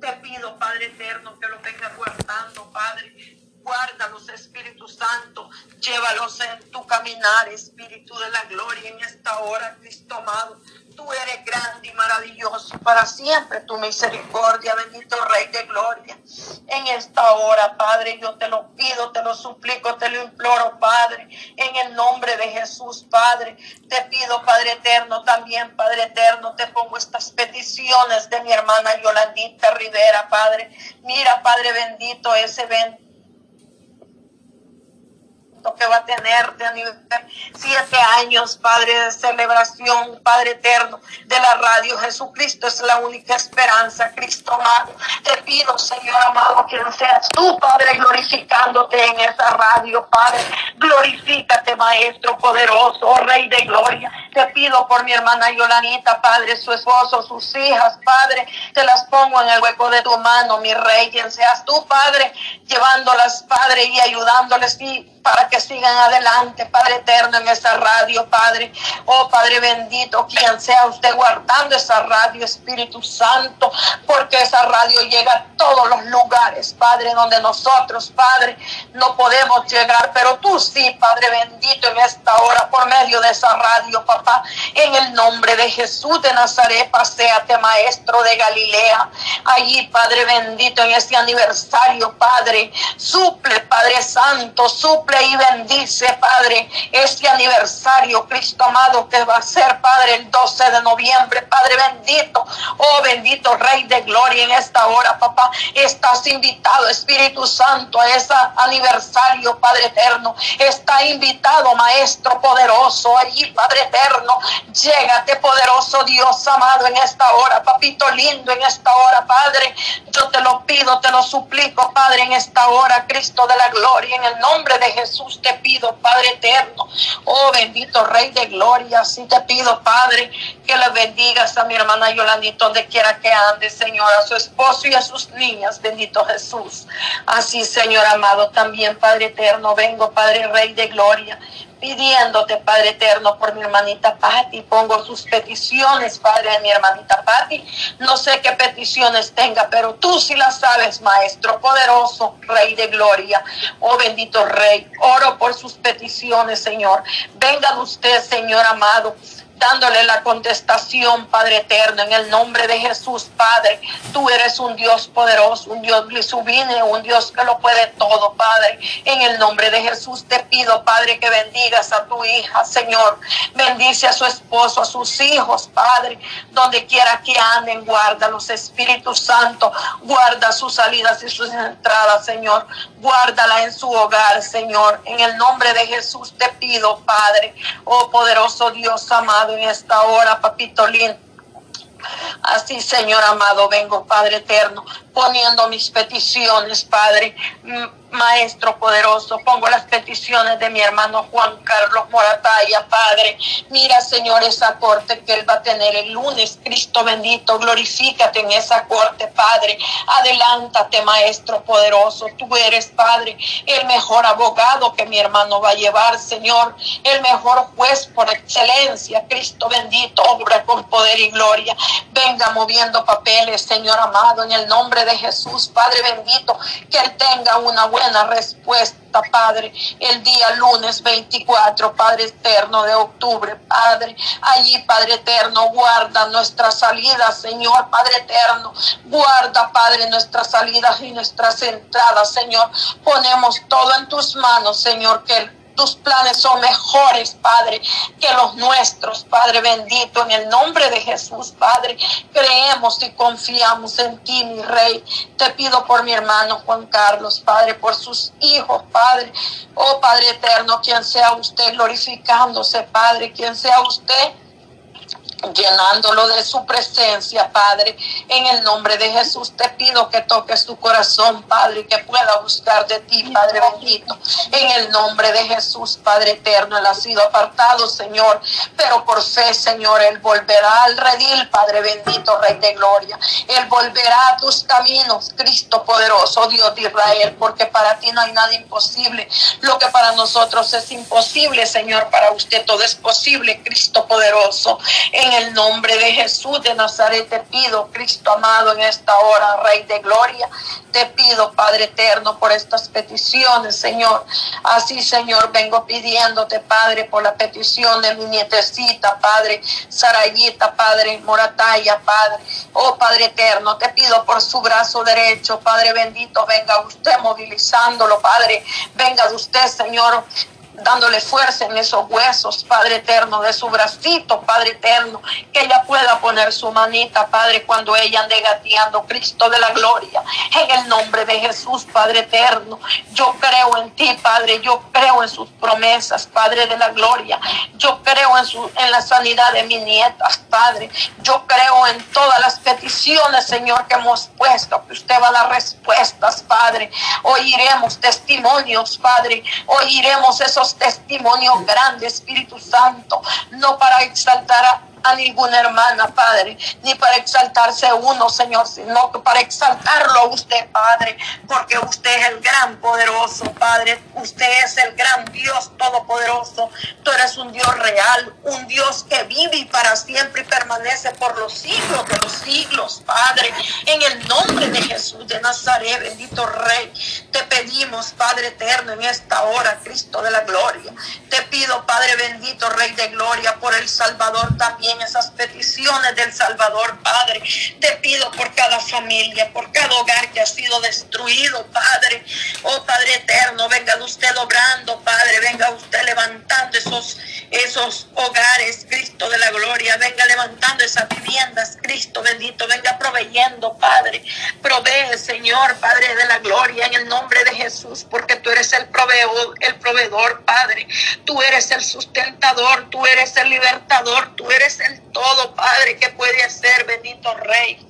Te pido, Padre eterno, que lo vengas guardando, Padre. Guárdalos, Espíritu Santo. Llévalos en tu caminar, Espíritu de la gloria, en esta hora, Cristo amado tú eres grande y maravilloso para siempre tu misericordia, bendito Rey de Gloria. En esta hora, Padre, yo te lo pido, te lo suplico, te lo imploro, Padre, en el nombre de Jesús, Padre. Te pido, Padre eterno, también, Padre eterno, te pongo estas peticiones de mi hermana Yolandita Rivera, Padre. Mira, Padre bendito, ese evento que va a tener de aniversario, siete años, Padre de celebración, Padre eterno de la radio. Jesucristo es la única esperanza, Cristo amado. Te pido, Señor amado, que seas tú, Padre, glorificándote en esa radio, Padre. Glorifícate, Maestro poderoso, oh Rey de gloria. Te pido por mi hermana Yolanita, Padre, su esposo, sus hijas, Padre. Te las pongo en el hueco de tu mano, mi Rey, quien seas tú, Padre, llevándolas, Padre, y ayudándoles y para que sigan adelante, Padre eterno, en esa radio, Padre. Oh Padre bendito, quien sea usted guardando esa radio, Espíritu Santo, porque esa radio llega a todos los lugares, Padre, donde nosotros, Padre, no podemos llegar, pero tú sí, Padre bendito, en esta hora, por medio de esa radio, papá, en el nombre de Jesús de Nazaret, paséate, Maestro de Galilea, allí, Padre bendito, en este aniversario, Padre, suple, Padre Santo, suple y bendice, Padre, este aniversario, Cristo amado, que va a ser, Padre, el 12 de noviembre, Padre bendito, oh bendito Rey de Gloria, en esta hora, papá, estás invitado, Espíritu Santo, a ese aniversario, Padre eterno, está invitado, Maestro poderoso, allí, Padre eterno, llégate, poderoso Dios amado, en esta hora, papito lindo, en esta hora, Padre, yo te lo pido, te lo suplico, Padre, en esta hora, Cristo de la gloria, en el nombre de Jesús te pido, Padre eterno. Oh bendito Rey de Gloria, sí te pido, Padre, que le bendigas a mi hermana Yolandita donde quiera que ande, Señor, a su esposo y a sus niñas, bendito Jesús. Así, Señor amado, también, Padre eterno, vengo, Padre Rey de Gloria pidiéndote, Padre eterno, por mi hermanita Patti. Pongo sus peticiones, Padre de mi hermanita Patti. No sé qué peticiones tenga, pero tú sí las sabes, Maestro poderoso, Rey de gloria. Oh bendito Rey, oro por sus peticiones, Señor. Venga usted, Señor amado dándole la contestación, Padre eterno, en el nombre de Jesús, Padre. Tú eres un Dios poderoso, un Dios sublime, un Dios que lo puede todo, Padre. En el nombre de Jesús te pido, Padre, que bendigas a tu hija, Señor. Bendice a su esposo, a sus hijos, Padre. Donde quiera que anden, guarda los Espíritus Santo. Guarda sus salidas y sus entradas, Señor. Guárdala en su hogar, Señor. En el nombre de Jesús te pido, Padre. Oh poderoso Dios amado en esta hora, papito lindo. Así, Señor amado, vengo, Padre eterno, poniendo mis peticiones, Padre. Maestro poderoso, pongo las peticiones de mi hermano Juan Carlos Morataya, Padre. Mira, Señor, esa corte que él va a tener el lunes. Cristo bendito, glorifícate en esa corte, Padre. Adelántate, Maestro poderoso. Tú eres, Padre, el mejor abogado que mi hermano va a llevar, Señor. El mejor juez por excelencia. Cristo bendito, obra con poder y gloria. Venga moviendo papeles, Señor amado, en el nombre de Jesús, Padre bendito, que él tenga una buena buena respuesta, Padre, el día lunes 24, Padre eterno de octubre, Padre. Allí, Padre eterno, guarda nuestras salidas, Señor, Padre eterno. Guarda, Padre, nuestras salidas y nuestras entradas, Señor. Ponemos todo en tus manos, Señor, que el tus planes son mejores, Padre, que los nuestros, Padre bendito, en el nombre de Jesús, Padre. Creemos y confiamos en ti, mi Rey. Te pido por mi hermano Juan Carlos, Padre, por sus hijos, Padre. Oh Padre eterno, quien sea usted glorificándose, Padre, quien sea usted llenándolo de su presencia, Padre. En el nombre de Jesús te pido que toques tu corazón, Padre, y que pueda buscar de ti, Padre bendito. En el nombre de Jesús, Padre eterno, él ha sido apartado, Señor, pero por fe, Señor, él volverá al redil, Padre bendito, Rey de gloria. Él volverá a tus caminos, Cristo poderoso, Dios de Israel, porque para ti no hay nada imposible. Lo que para nosotros es imposible, Señor, para usted todo es posible, Cristo poderoso. El nombre de Jesús de Nazaret te pido, Cristo amado, en esta hora, Rey de Gloria, te pido, Padre eterno, por estas peticiones, Señor. Así, Señor, vengo pidiéndote, Padre, por la petición de mi nietecita, Padre, Sarayita, Padre, Morataya, Padre. Oh, Padre eterno, te pido por su brazo derecho, Padre bendito, venga usted movilizándolo, Padre. Venga de usted, Señor, dándole fuerza en esos huesos, Padre eterno, de su bracito, Padre eterno, que ella pueda poner su manita, Padre, cuando ella ande gateando, Cristo de la gloria, en el nombre de Jesús, Padre eterno. Yo creo en ti, Padre, yo creo en sus promesas, Padre de la gloria. Yo creo en, su, en la sanidad de mis nietas, Padre. Yo creo en todas las peticiones, Señor, que hemos puesto, que usted va a dar respuestas, Padre. Oiremos testimonios, Padre. Oiremos esos testimonios grandes, Espíritu Santo, no para exaltar a a ninguna hermana, Padre, ni para exaltarse uno, Señor, sino para exaltarlo usted, Padre, porque usted es el gran poderoso, Padre. Usted es el gran Dios todopoderoso. Tú eres un Dios real, un Dios que vive y para siempre y permanece por los siglos de los siglos, Padre. En el nombre de Jesús de Nazaret, bendito Rey, te pedimos, Padre eterno, en esta hora, Cristo de la gloria. Te pido, Padre bendito, Rey de gloria, por el Salvador también en esas peticiones del Salvador, Padre. Te pido por cada familia, por cada hogar que ha sido destruido, Padre. Oh Padre eterno, venga usted obrando, Padre. Venga usted levantando esos, esos hogares, Cristo de la gloria. Venga levantando esas viviendas, Cristo bendito. Venga proveyendo, Padre. Provee, Señor, Padre de la gloria, en el nombre de Jesús, porque tú eres el proveedor, el proveedor, Padre. Tú eres el sustentador, tú eres el libertador, tú eres el todo, Padre, que puede hacer, bendito Rey.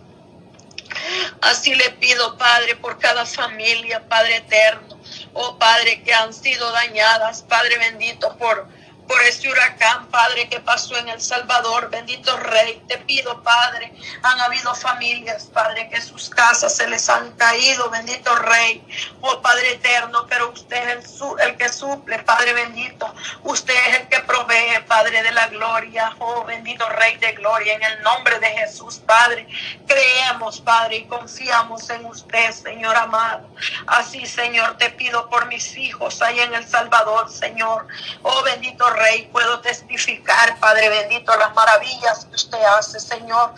Así le pido, Padre, por cada familia, Padre eterno. Oh, Padre, que han sido dañadas, Padre bendito, por por este huracán, Padre, que pasó en El Salvador. Bendito Rey, te pido, Padre, han habido familias, Padre, que sus casas se les han caído. Bendito Rey, oh Padre eterno, pero usted es el, que suple, Padre bendito. Usted es el que provee, Padre de la gloria. Oh bendito Rey de gloria, en el nombre de Jesús, Padre. Creemos, Padre, y confiamos en usted, Señor amado. Así, Señor, te pido por mis hijos ahí en El Salvador, Señor. Oh bendito Rey Rey, puedo testificar, Padre bendito, las maravillas que usted hace, Señor.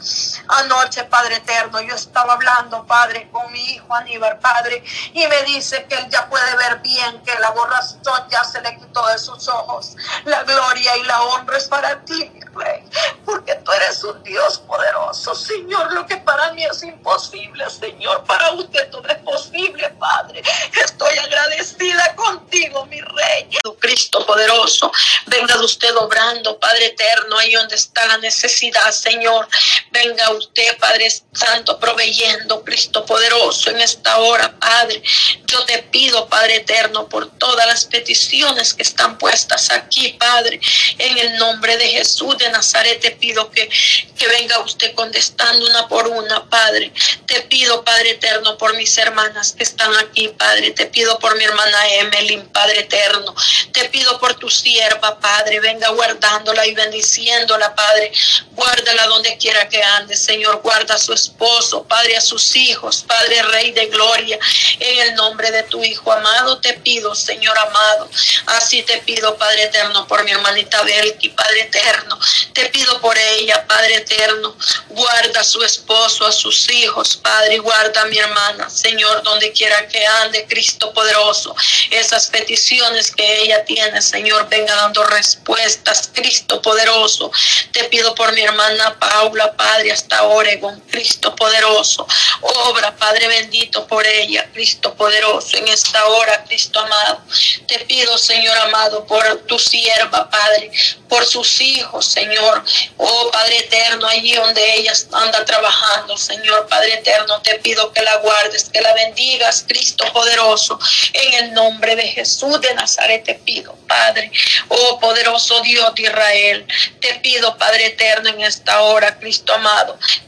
Anoche, Padre eterno, yo estaba hablando, Padre, con mi hijo Aníbal, Padre, y me dice que él ya puede ver bien, que la borrazón ya se le quitó de sus ojos. La gloria y la honra es para ti, mi Rey, porque tú eres un Dios poderoso, Señor. Lo que para mí es imposible, Señor, para usted todo es posible, Padre. Estoy agradecida contigo, mi Rey. Cristo poderoso, Venga usted obrando, Padre eterno, ahí donde está la necesidad, Señor. Venga usted, Padre Santo, proveyendo, Cristo poderoso, en esta hora, Padre. Yo te pido, Padre eterno, por todas las peticiones que están puestas aquí, Padre. En el nombre de Jesús de Nazaret te pido que, que venga usted contestando una por una, Padre. Te pido, Padre eterno, por mis hermanas que están aquí, Padre. Te pido por mi hermana Emelyn, Padre eterno. Te pido por tu sierva, Padre, venga guardándola y bendiciéndola, Padre. Guárdala donde quiera que ande, Señor. Guarda a su esposo, Padre, a sus hijos, Padre, Rey de Gloria. En el nombre de tu Hijo amado te pido, Señor amado. Así te pido, Padre eterno, por mi hermanita Belki, Padre eterno. Te pido por ella, Padre eterno. Guarda a su esposo, a sus hijos, Padre. Guarda a mi hermana, Señor, donde quiera que ande, Cristo poderoso. Esas peticiones que ella tiene, Señor, venga dando respuestas, Cristo poderoso. Te pido por mi hermana Paula, Padre, hasta Oregon, Cristo poderoso. Obra, Padre bendito, por ella, Cristo poderoso, en esta hora, Cristo amado. Te pido, Señor amado, por tu sierva, Padre, por sus hijos, Señor. Oh, Padre eterno, allí donde ella anda trabajando, Señor, Padre eterno, te pido que la guardes, que la bendigas, Cristo poderoso, en el nombre de Jesús de Nazaret te pido, Padre. Oh poderoso Dios de Israel, te pido, Padre eterno, en esta hora, Cristo amado.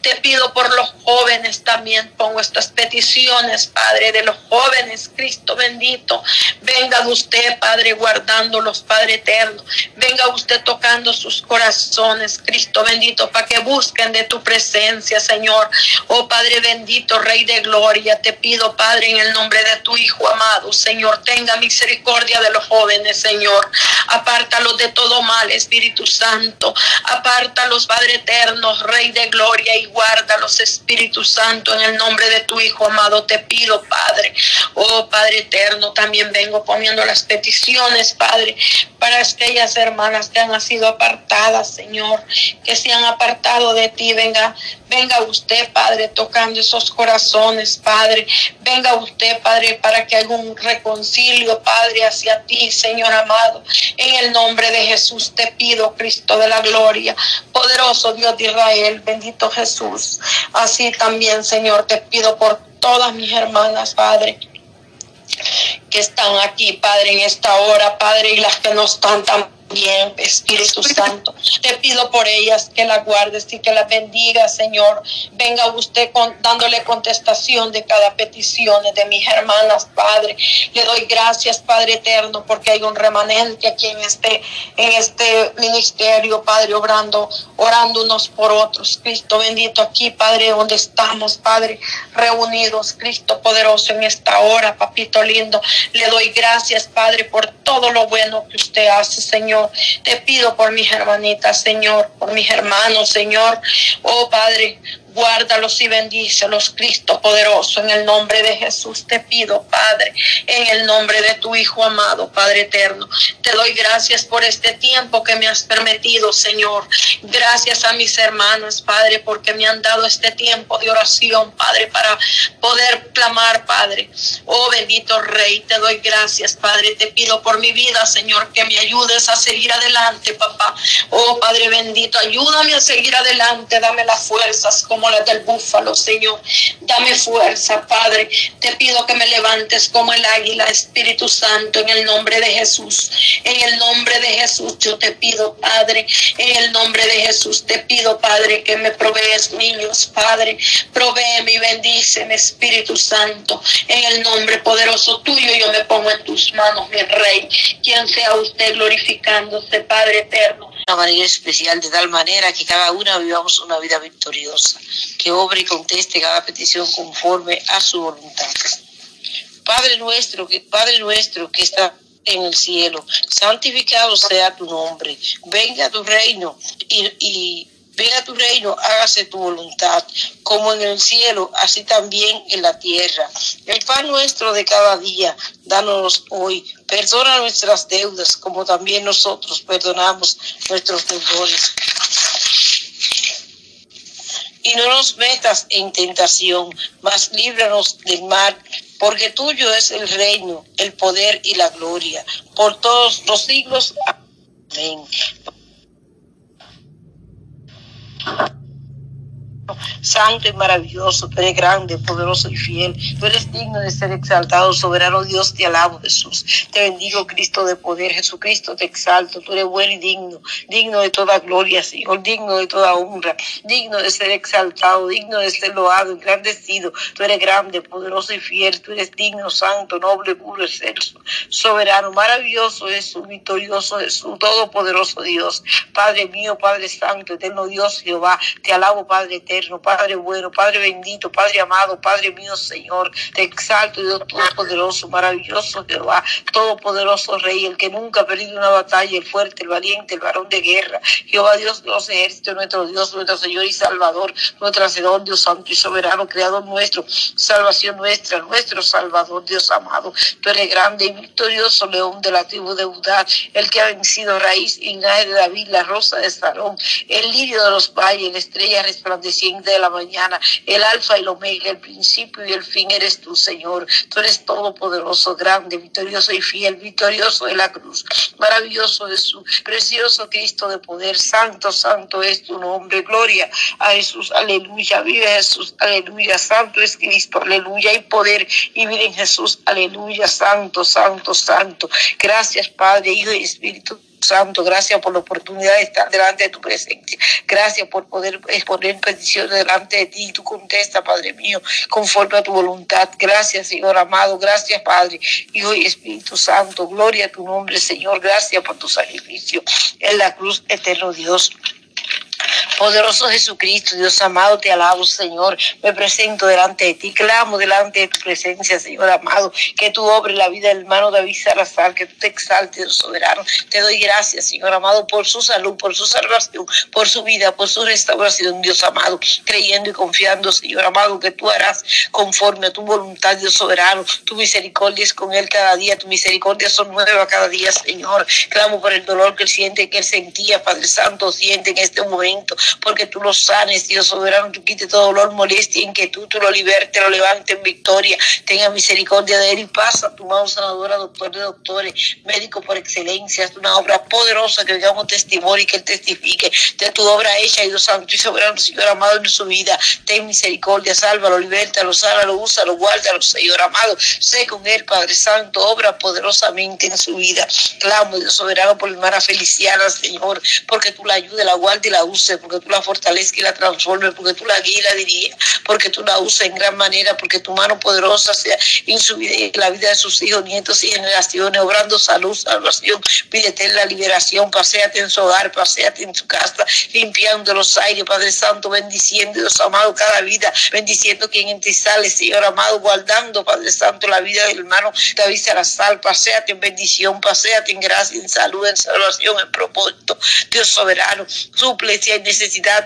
Te pido por los jóvenes también, pongo estas peticiones, Padre, de los jóvenes, Cristo bendito. Venga usted, Padre, guardándolos, Padre eterno. Venga usted tocando sus corazones, Cristo bendito, para que busquen de tu presencia, Señor. Oh Padre bendito, Rey de gloria, te pido, Padre, en el nombre de tu Hijo amado, Señor, tenga misericordia de los jóvenes, Señor. Apártalos de todo mal, Espíritu Santo. Apártalos, Padre eterno, Rey de gloria, y guárdalos, Espíritu Santo, en el nombre de tu Hijo amado, te pido, Padre. Oh Padre eterno, también vengo poniendo las peticiones, Padre, para aquellas hermanas que han sido apartadas, Señor, que se han apartado de ti. Venga, venga usted, Padre, tocando esos corazones, Padre. Venga usted, Padre, para que haga un reconcilio, Padre, hacia ti, Señor amado. En el nombre de Jesús te pido, Cristo de la gloria, poderoso Dios de Israel, bendito Jesús. Así también, Señor, te pido por todas mis hermanas, Padre que están aquí, Padre, en esta hora, Padre, y las que no están también bien, Espíritu Santo. Te pido por ellas que las guardes y que las bendiga, Señor. Venga usted con, dándole contestación de cada petición de mis hermanas, Padre. Le doy gracias, Padre eterno, porque hay un remanente aquí en este, en este ministerio, Padre, obrando, orando unos por otros. Cristo bendito aquí, Padre, donde estamos, Padre, reunidos, Cristo poderoso en esta hora, papito lindo. Le doy gracias, Padre, por todo lo bueno que usted hace, Señor. Te pido por mis hermanitas, Señor, por mis hermanos, Señor. Oh Padre, Guárdalos y bendícelos, Cristo poderoso, en el nombre de Jesús te pido, Padre, en el nombre de tu Hijo amado, Padre eterno. Te doy gracias por este tiempo que me has permitido, Señor. Gracias a mis hermanos, Padre, porque me han dado este tiempo de oración, Padre, para poder clamar, Padre. Oh bendito Rey, te doy gracias, Padre. Te pido por mi vida, Señor, que me ayudes a seguir adelante, papá. Oh Padre bendito, ayúdame a seguir adelante, dame las fuerzas como las del búfalo, Señor. Dame fuerza, Padre. Te pido que me levantes como el águila, Espíritu Santo, en el nombre de Jesús. En el nombre de Jesús yo te pido, Padre. En el nombre de Jesús te pido, Padre, que me provees niños, Padre. Provéeme y bendíceme, Espíritu Santo. En el nombre poderoso tuyo yo me pongo en tus manos, mi Rey. Quien sea usted glorificándose, Padre eterno una manera especial, de tal manera que cada una vivamos una vida victoriosa, que obre y conteste cada petición conforme a su voluntad. Padre nuestro, que Padre nuestro que está en el cielo, santificado sea tu nombre, venga tu reino y, y Venga tu reino, hágase tu voluntad, como en el cielo, así también en la tierra. El pan nuestro de cada día, danos hoy. Perdona nuestras deudas, como también nosotros perdonamos nuestros deudores. Y no nos metas en tentación, mas líbranos del mal, porque tuyo es el reino, el poder y la gloria, por todos los siglos. Amén. Thank you. Santo y maravilloso, tú eres grande, poderoso y fiel. Tú eres digno de ser exaltado, soberano Dios, te alabo Jesús. Te bendigo Cristo de poder, Jesucristo te exalto. Tú eres bueno y digno, digno de toda gloria, Señor, digno de toda honra, digno de ser exaltado, digno de ser loado, engrandecido. Tú eres grande, poderoso y fiel. Tú eres digno, santo, noble, puro, excelso, soberano, maravilloso Jesús, victorioso Jesús, todopoderoso Dios. Padre mío, Padre Santo, eterno Dios, Jehová, te alabo, Padre Padre bueno, Padre bendito, Padre amado, Padre mío, Señor. Te exalto, Dios todopoderoso, maravilloso Jehová, todopoderoso Rey, el que nunca ha perdido una batalla, el fuerte, el valiente, el varón de guerra. Jehová Dios de los ejércitos, nuestro Dios, nuestro Señor y Salvador, nuestro Hacedor, Dios santo y soberano, creador nuestro, salvación nuestra, nuestro Salvador, Dios amado. Tú eres grande y victorioso, león de la tribu de Judá, el que ha vencido raíz y de David, la rosa de Sarón, el lirio de los valles, la estrella resplandeciente de la mañana, el alfa y el omega, el principio y el fin eres tú, Señor. Tú eres todopoderoso, grande, victorioso y fiel, victorioso de la cruz. Maravilloso Jesús, precioso Cristo de poder, santo, santo es tu nombre. Gloria a Jesús, aleluya. Vive Jesús, aleluya. Santo es Cristo, aleluya. Y poder y vida en Jesús, aleluya. Santo, santo, santo. Gracias, Padre, Hijo y Espíritu Santo, gracias por la oportunidad de estar delante de tu presencia. Gracias por poder exponer peticiones delante de ti y tú contesta, Padre mío, conforme a tu voluntad. Gracias, Señor amado. Gracias, Padre, Hijo y Espíritu Santo. Gloria a tu nombre, Señor. Gracias por tu sacrificio en la cruz, eterno Dios. Poderoso Jesucristo, Dios amado, te alabo, Señor. Me presento delante de ti, clamo delante de tu presencia, Señor amado, que tú obres la vida del hermano David Salazar, que tú te exaltes, Dios soberano. Te doy gracias, Señor amado, por su salud, por su salvación, por su vida, por su restauración, Dios amado, creyendo y confiando, Señor amado, que tú harás conforme a tu voluntad, Dios soberano. Tu misericordia es con él cada día, tu misericordia son nuevas cada día, Señor. Clamo por el dolor que él siente, que él sentía, Padre Santo, siente en este momento porque tú lo sanes, Dios soberano, tú quites todo dolor, molestia, inquietud, tú lo libertes, lo levantes en victoria, tenga misericordia de él y pasa tu mano sanadora, doctor de doctores, médico por excelencia, es una obra poderosa que digamos testimonio y que él testifique de tu obra hecha, Dios santo y soberano, Señor amado en su vida, ten misericordia, sálvalo, libértalo, sálvalo, úsalo, guárdalo, Señor amado, sé con él, Padre Santo, obra poderosamente en su vida, clamo, Dios soberano, por la hermana Feliciana, Señor, porque tú la ayudes, la guardes y la uses, porque tú la fortalezcas y la transformes, porque tú la guías y la diriges, porque tú la usas en gran manera, porque tu mano poderosa sea en su vida en la vida de sus hijos, nietos y generaciones, obrando salud, salvación, pídete la liberación, paséate en su hogar, paséate en su casa, limpiando los aires, Padre Santo, bendiciendo, Dios amado, cada vida, bendiciendo quien en ti sale, Señor amado, guardando, Padre Santo, la vida del hermano David Salazar, paséate en bendición, paséate en gracia, en salud, en salvación, en propósito, Dios soberano, suple si hay necesidad,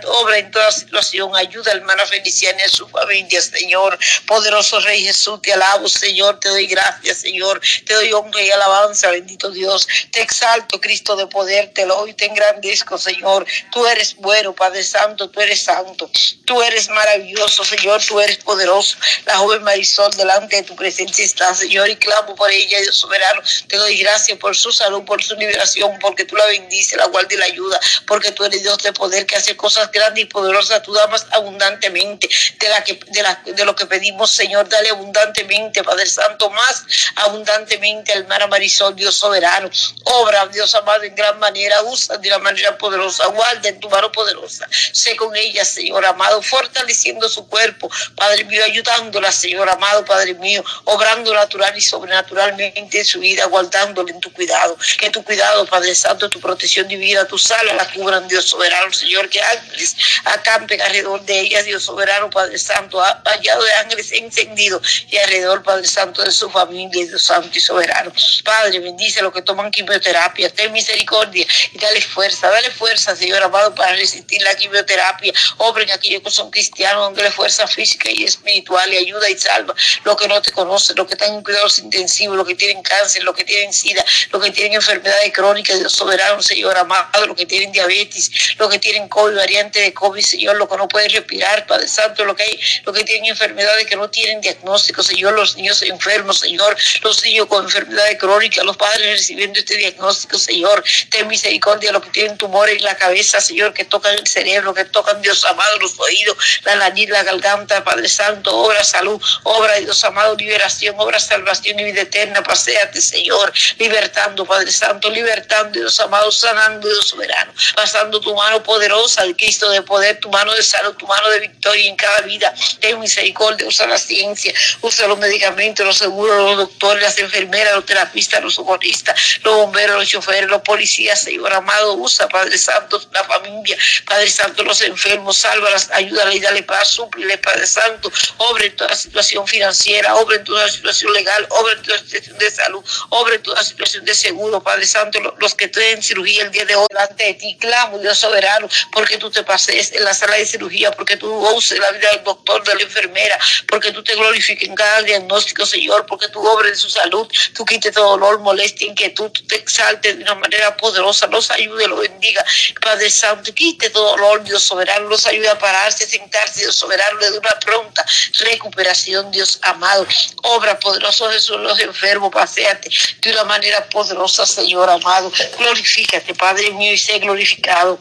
obra en toda situación, ayuda hermana Feliciana y su familia, Señor. Poderoso Rey Jesús, te alabo, Señor, te doy gracias, Señor, te doy honra y alabanza, bendito Dios. Te exalto, Cristo de poder, te lo doy, te engrandezco, Señor. Tú eres bueno, Padre Santo, tú eres santo, tú eres maravilloso, Señor, tú eres poderoso. La joven Marisol delante de tu presencia está, Señor, y clamo por ella, Dios soberano. Te doy gracias por su salud, por su liberación, porque tú la bendices, la guardas y la ayuda, porque tú eres Dios de poder que hace cosas grandes y poderosas, tú damas abundantemente de, la que, de, la, de lo que pedimos, Señor, dale abundantemente, Padre Santo, más abundantemente al mar Marisol, Dios soberano. Obra, Dios amado, en gran manera, usa de la manera poderosa, guarda en tu mano poderosa. Sé con ella, Señor amado, fortaleciendo su cuerpo, Padre mío, ayudándola, Señor amado, Padre mío, obrando natural y sobrenaturalmente en su vida, guardándole en tu cuidado. Que tu cuidado, Padre Santo, tu protección divina, tu sala la cubran, Dios soberano, Señor, ángeles acampen alrededor de ella, Dios soberano, Padre Santo, hallado de ángeles encendidos y alrededor, Padre Santo, de su familia, Dios Santo y soberano. Padre, bendice a los que toman quimioterapia, ten misericordia y dale fuerza, dale fuerza, Señor amado, para resistir la quimioterapia. Obren aquellos que son cristianos, dale fuerza física y espiritual y ayuda y salva los que no te conocen, los que están en cuidados intensivos, los que tienen cáncer, los que tienen sida, los que tienen enfermedades crónicas, Dios soberano, Señor amado, los que tienen diabetes, los que tienen COVID, variante de COVID, Señor, los que no pueden respirar, Padre Santo, lo que hay, los que tienen enfermedades que no tienen diagnóstico, Señor, los niños enfermos, Señor, los niños con enfermedades crónicas, los padres recibiendo este diagnóstico, Señor, ten misericordia, los que tienen tumores en la cabeza, Señor, que tocan el cerebro, que tocan, Dios amado, los oídos, la nariz, la garganta, Padre Santo, obra salud, obra, Dios amado, liberación, obra salvación y vida eterna, paséate, Señor, libertando, Padre Santo, libertando, Dios amado, sanando, Dios soberano, pasando tu mano poderosa al Cristo de poder, tu mano de salud, tu mano de victoria en cada vida. Ten misericordia, usa la ciencia, usa los medicamentos, los seguros, los doctores, las enfermeras, los terapistas, los socorristas, los bomberos, los choferes, los policías, Señor amado, usa, Padre Santo, la familia, Padre Santo, los enfermos, sálvalas, ayúdale y dale paz, súplile, Padre Santo, obra en toda situación financiera, obra en toda situación legal, obra en toda situación de salud, obra en toda situación de seguro, Padre Santo, los que tienen cirugía el día de hoy delante de ti, clamo, Dios soberano, soberano, porque tú te pases en la sala de cirugía, porque tú uses la vida del doctor, de la enfermera, porque tú te glorifiques en cada diagnóstico, Señor, porque tú obres de su salud, tú quites todo dolor, molestia, inquietud, tú te exaltes de una manera poderosa, los ayude, los bendiga, Padre Santo, quite todo dolor, Dios soberano, los ayude a pararse, sentarse, Dios soberano, de una pronta recuperación, Dios amado, obra poderosa Jesús, los enfermos, paséate de una manera poderosa, Señor amado, glorifícate, Padre mío, y sé glorificado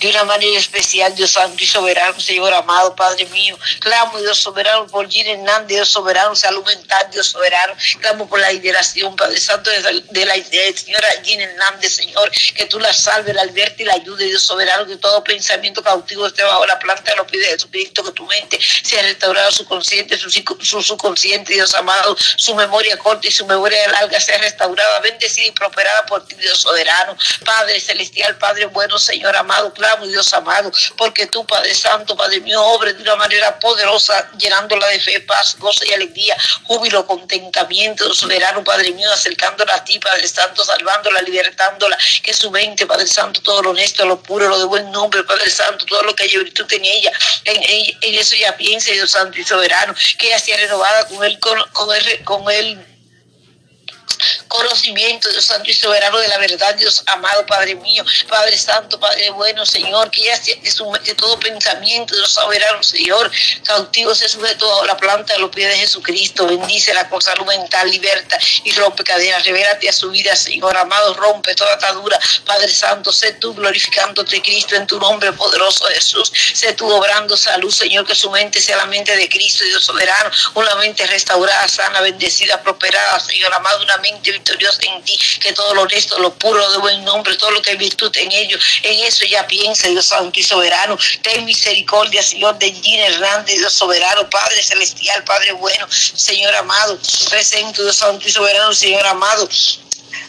de una manera especial, Dios Santo y soberano, Señor amado, Padre mío. Clamo, Dios soberano, por Gina Hernández, Dios soberano, salud mental, Dios soberano. Clamo por la liberación, Padre Santo, de la, señora Gina Hernández, Señor, que tú la salves, la albertes y la ayudes, Dios soberano, que todo pensamiento cautivo esté bajo la planta de los pies de Jesucristo, que tu mente sea restaurada, su consciente, su, su subconsciente, Dios amado, su memoria corta y su memoria larga sea restaurada, bendecida y prosperada por ti, Dios soberano. Padre celestial, Padre bueno, Señor amado amado, clamo, Dios amado, porque tú, Padre Santo, Padre mío, obre de una manera poderosa, llenándola de fe, paz, gozo y alegría, júbilo, contentamiento, soberano, Padre mío, acercándola a ti, Padre Santo, salvándola, libertándola, que su mente, Padre Santo, todo lo honesto, lo puro, lo de buen nombre, Padre Santo, todo lo que hay virtud en ella, en, eso ya piense, Dios Santo y soberano, que ella sea renovada con él, con él, con él conocimiento, Dios Santo y soberano de la verdad, Dios amado, Padre mío, Padre Santo, Padre bueno, Señor, que ya de todo pensamiento, Dios soberano, Señor, cautivo se sujeto a la planta de los pies de Jesucristo, bendice la cosa mental, liberta y rompe cadenas, revélate a su vida, Señor amado, rompe toda atadura, Padre Santo, sé tú glorificándote, Cristo, en tu nombre poderoso, Jesús, sé tú obrando salud, Señor, que su mente sea la mente de Cristo, Dios soberano, una mente restaurada, sana, bendecida, prosperada, Señor amado, una mente victoriosa en ti, que todo lo honesto, lo puro de buen nombre, todo lo que hay virtud en ellos, en eso ya piensa, Dios Santo y Soberano. Ten misericordia, Señor, de Gina Hernández, Dios Soberano, Padre Celestial, Padre bueno, Señor amado, presento, Dios Santo y Soberano, Señor amado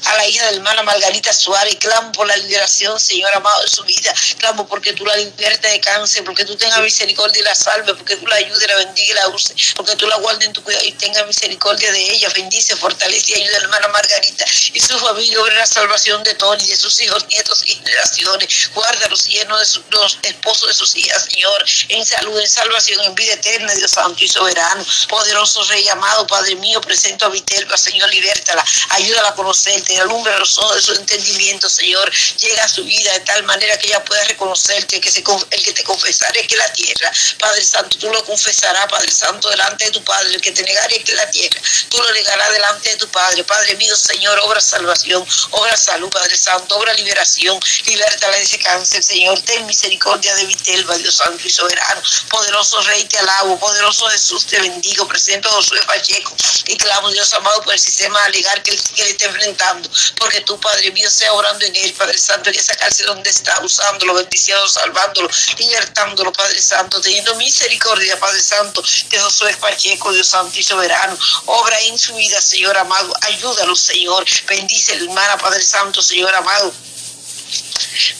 a la hija de hermana Margarita Suárez. Clamo por la liberación, Señor amado, de su vida. Clamo porque tú la libertes de cáncer, porque tú tengas misericordia y la salve, porque tú la ayudes, la bendiga y la use, porque tú la guardes en tu cuidado y tengas misericordia de ella. Bendice, fortalece y ayuda a la hermana Margarita y su familia sobre la salvación de Tony, de sus hijos, nietos y generaciones. Guárdalos llenos de sus, los esposos de sus hijas, Señor, en salud, en salvación, en vida eterna, Dios Santo y soberano. Poderoso Rey amado, Padre mío, presento a Vitelba, Señor, libértala, ayúdala a conocerte te alumbra los ojos de su entendimiento, Señor. Llega a su vida de tal manera que ella pueda reconocerte, que el que te confesaré que la tierra, Padre Santo, tú lo confesarás, Padre Santo, delante de tu Padre, el que te negaré que la tierra, tú lo negarás delante de tu Padre. Padre mío, Señor, obra salvación, obra salud, Padre Santo, obra liberación, libertala de ese cáncer, Señor. Ten misericordia de Vitelba, Dios Santo y soberano. Poderoso Rey, te alabo, poderoso Jesús, te bendigo. Presento a Josué Pacheco y clamo, Dios amado, por el sistema legal que, que le está enfrentando porque tu Padre mío, sea orando en él, Padre Santo, y esa cárcel donde está, usándolo, bendiciendo, salvándolo, libertándolo, Padre Santo, teniendo misericordia, Padre Santo, de Josué Pacheco, Dios Santo y Soberano, obra en su vida, Señor amado, ayúdalo, Señor, bendice la hermana, Padre Santo, Señor amado,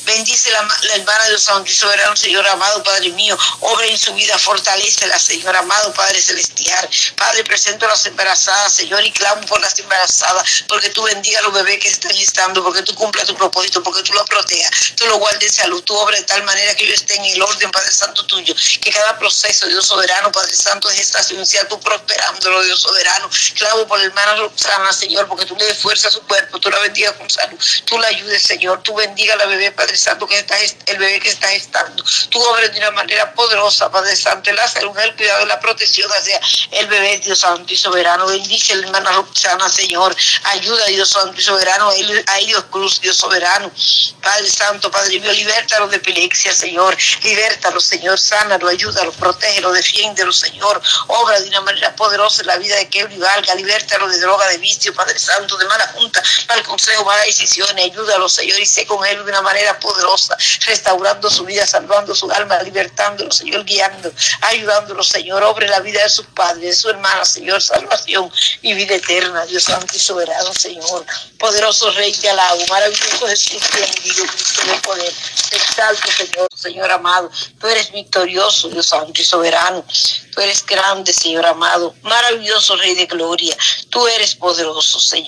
Bendice la, hermana de los santos y soberano, Señor amado, Padre mío. Obra en su vida, fortalece la Señor amado, Padre celestial. Padre, presento a las embarazadas, Señor, y clamo por las embarazadas, porque tú bendiga a los bebés que están estando, porque tú cumplas tu propósito, porque tú los protejas, tú los guardes en salud, tú obra de tal manera que ellos estén en el orden, Padre Santo tuyo, que cada proceso, Dios soberano, Padre Santo, de gestación sea tú prosperándolo, Dios soberano. Clamo por la hermana Roxana, Señor, porque tú le des fuerza a su cuerpo, tú la bendiga con salud, tú la ayudes, Señor, tú bendiga a la bebé, Padre Santo, que está, el bebé que está gestando. Tú obres de una manera poderosa, Padre Santo, la salud, el cuidado la protección hacia el bebé, Dios Santo y soberano. Bendice la hermana Roxana, Señor. Ayuda, Dios Santo y soberano, a Dios Cruz, Dios soberano. Padre Santo, Padre mío, libértalo de epilepsia, Señor. Libértalo, Señor. Sánalo, ayúdalo, protégelo, defiéndelo, Señor. Obra de una manera poderosa en la vida de Kebri Valga. Libértalo de droga, de vicio, Padre Santo, de mala junta, mal consejo, malas decisiones. Ayúdalo, Señor, y sé con él de una manera poderosa, restaurando su vida, salvando su alma, libertándolo, Señor, guiando, ayudándolo, Señor, obre la vida de sus padres, de su hermana, Señor, salvación y vida eterna, Dios santo y soberano, Señor, poderoso Rey, te alabo, maravilloso Jesús, te bendigo, Cristo de poder, te exalto, Señor, Señor amado, tú eres victorioso, Dios santo y soberano, tú eres grande, Señor amado, maravilloso Rey de gloria, tú eres poderoso, Señor.